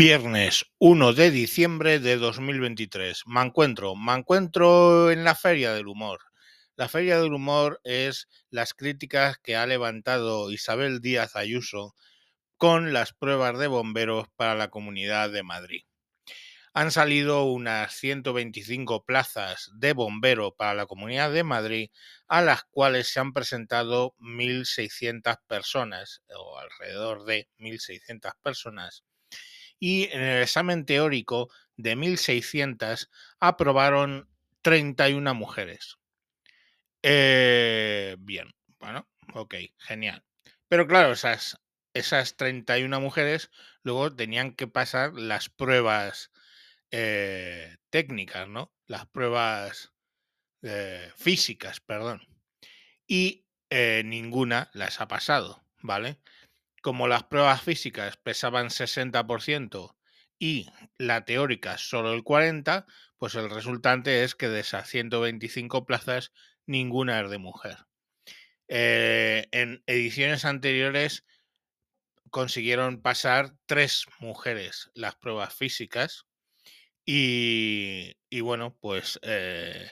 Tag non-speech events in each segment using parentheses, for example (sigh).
Viernes 1 de diciembre de 2023. Me encuentro, me encuentro en la Feria del Humor. La Feria del Humor es las críticas que ha levantado Isabel Díaz Ayuso con las pruebas de bomberos para la Comunidad de Madrid. Han salido unas 125 plazas de bombero para la Comunidad de Madrid, a las cuales se han presentado 1.600 personas, o alrededor de 1.600 personas y en el examen teórico de 1.600 aprobaron 31 mujeres. Eh, bien, bueno, ok, genial. Pero claro, esas, esas 31 mujeres luego tenían que pasar las pruebas eh, técnicas, ¿no? Las pruebas eh, físicas, perdón. Y ninguna las ha pasado, ¿vale? Como las pruebas físicas pesaban 60% y la teórica solo el 40%, pues el resultante es que de esas 125 plazas, ninguna es de mujer. Eh, en ediciones anteriores consiguieron pasar tres mujeres las pruebas físicas y, bueno, pues eh,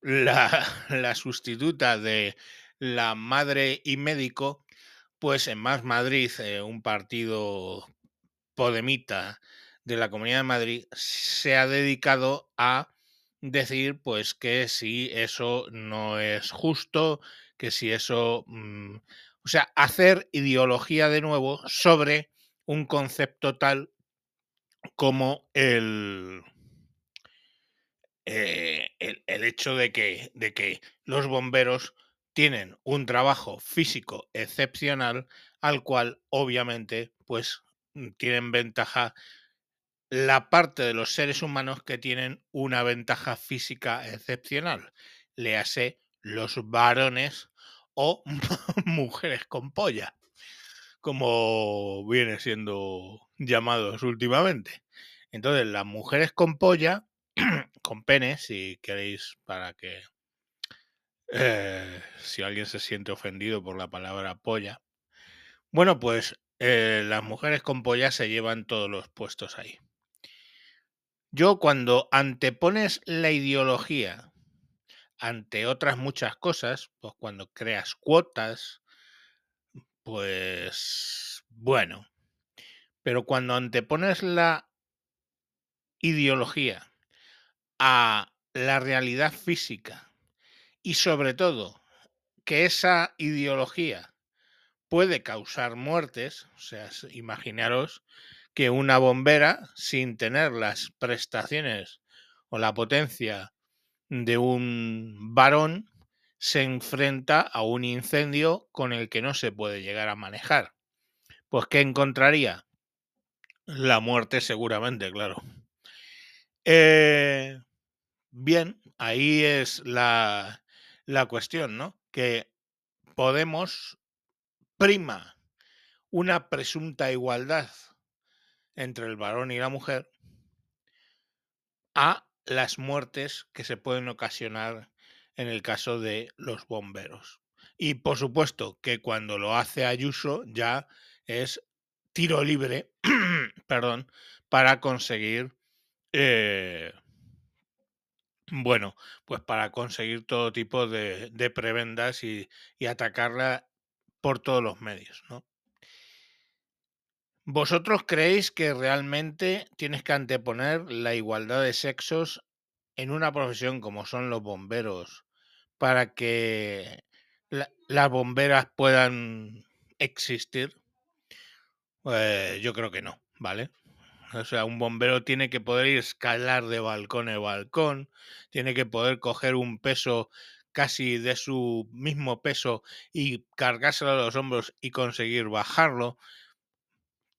la, (laughs) la sustituta de la madre y médico pues en Más Madrid, eh, un partido podemita de la Comunidad de Madrid, se ha dedicado a decir pues que si eso no es justo, que si eso, mm, o sea, hacer ideología de nuevo sobre un concepto tal como el, eh, el, el, hecho de que, de que los bomberos tienen un trabajo físico excepcional al cual obviamente pues mm, tienen ventaja la parte de los seres humanos que tienen una ventaja física excepcional, le hace los varones o (laughs) mujeres con polla, como viene siendo llamados últimamente. Entonces, las mujeres con polla, (clears throat) con pene, si queréis, para que eh, si alguien se siente ofendido por la palabra polla. Bueno, pues eh, las mujeres con polla se llevan todos los puestos ahí. Yo cuando antepones la ideología ante otras muchas cosas, pues cuando creas cuotas, pues bueno, pero cuando antepones la ideología a la realidad física y sobre todo que esa ideología puede causar muertes, o sea, imaginaros que una bombera, sin tener las prestaciones o la potencia de un varón, se enfrenta a un incendio con el que no se puede llegar a manejar. Pues ¿qué encontraría? La muerte seguramente, claro. Eh, bien, ahí es la, la cuestión, ¿no? Que Podemos prima una presunta igualdad entre el varón y la mujer a las muertes que se pueden ocasionar en el caso de los bomberos. Y por supuesto que cuando lo hace Ayuso ya es tiro libre, (clears throat) perdón, para conseguir eh, bueno, pues para conseguir todo tipo de, prebendas y, atacarla por todos los medios, ¿no? ¿Vosotros creéis que realmente tienes que anteponer la igualdad de sexos en una profesión como son los bomberos para que las bomberas puedan existir? Pues yo creo que no, ¿vale? O sea, un bombero tiene que poder escalar de balcón en balcón, tiene que poder coger un peso casi de su mismo peso y cargárselo a los hombros y conseguir bajarlo.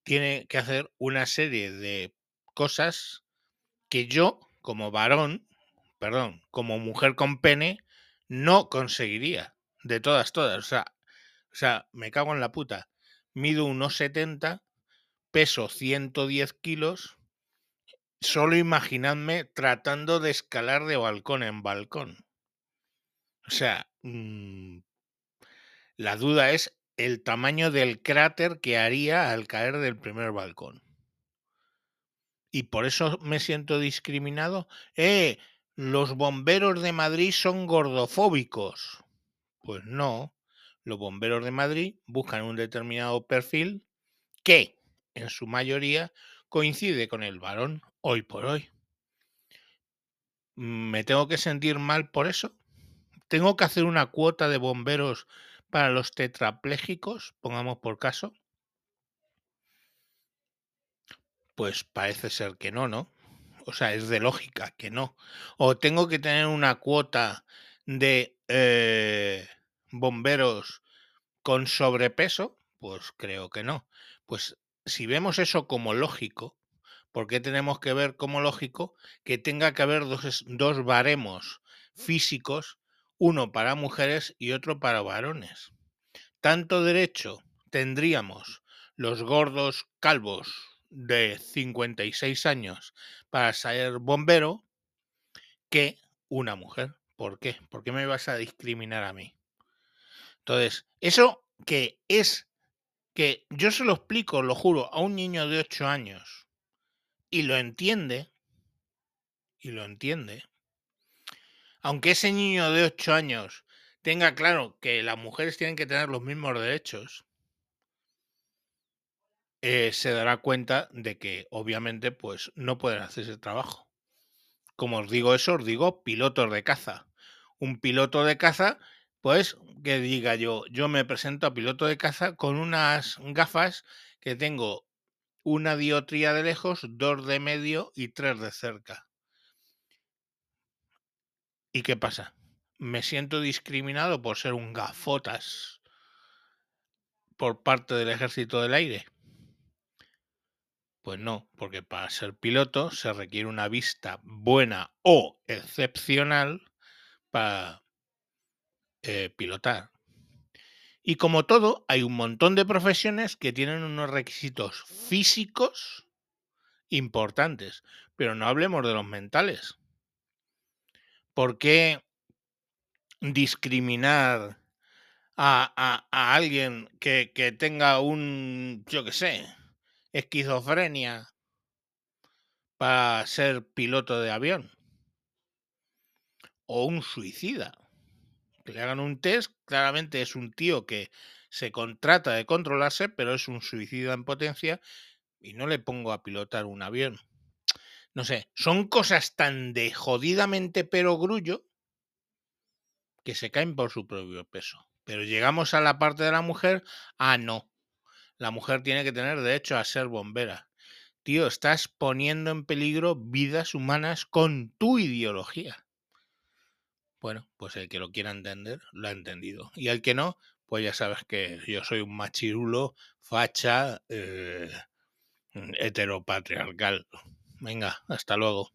Tiene que hacer una serie de cosas que yo, como varón, perdón, como mujer con pene, no conseguiría. De todas, todas. O sea, o sea me cago en la puta. Mido unos 70 peso 110 kilos, solo imaginadme tratando de escalar de balcón en balcón. O sea, mm, la duda es el tamaño del cráter que haría al caer del primer balcón. Y por eso me siento discriminado. ¡Eh! Los bomberos de Madrid son gordofóbicos. Pues no. Los bomberos de Madrid buscan un determinado perfil que, en su mayoría, coincide con el varón hoy por hoy. ¿Me tengo que sentir mal por eso? ¿Tengo que hacer una cuota de bomberos para los tetraplégicos? Pongamos por caso. Pues parece ser que no, ¿no? O sea, es de lógica que no. O tengo que tener una cuota de eh, bomberos con sobrepeso, pues creo que no. Pues si vemos eso como lógico, ¿Por qué tenemos que ver como lógico que tenga que haber dos, dos baremos físicos, uno para mujeres y otro para varones? Tanto derecho tendríamos los gordos calvos de 56 años para ser bombero que una mujer. ¿Por qué? ¿Por qué me vas a discriminar a mí? Entonces, eso que es que yo se lo explico, lo juro, a un niño de 8 años y lo entiende, y lo entiende, aunque ese niño de 8 años tenga claro que las mujeres tienen que tener los mismos derechos, eh, se dará cuenta de que obviamente pues no pueden hacer ese trabajo. Como os digo eso, os digo pilotos de caza. Un piloto de caza, pues que diga yo, yo me presento a piloto de caza con unas gafas que tengo una diotría de lejos, dos de medio y tres de cerca. ¿Y qué pasa? ¿Me siento discriminado por ser un gafotas por parte del ejército del aire? Pues no, porque para ser piloto se requiere una vista buena o excepcional para eh, pilotar. Y como todo, hay un montón de profesiones que tienen unos requisitos físicos importantes, pero no hablemos de los mentales. ¿Por qué discriminar a, alguien que, que, tenga un, yo qué sé, esquizofrenia para ser piloto de avión? O un suicida que le hagan un test, claramente es un tío que se contrata de controlarse, pero es un suicida en potencia y no le pongo a pilotar un avión. No sé, son cosas tan de jodidamente perogrullo que se caen por su propio peso. Pero llegamos a la parte de la mujer, ah, no. La mujer tiene que tener derecho a ser bombera. Tío, estás poniendo en peligro vidas humanas con tu ideología. Bueno, pues el que lo quiera entender, lo ha entendido. Y el que no, pues ya sabes que yo soy un machirulo, facha, eh, heteropatriarcal. Venga, hasta luego.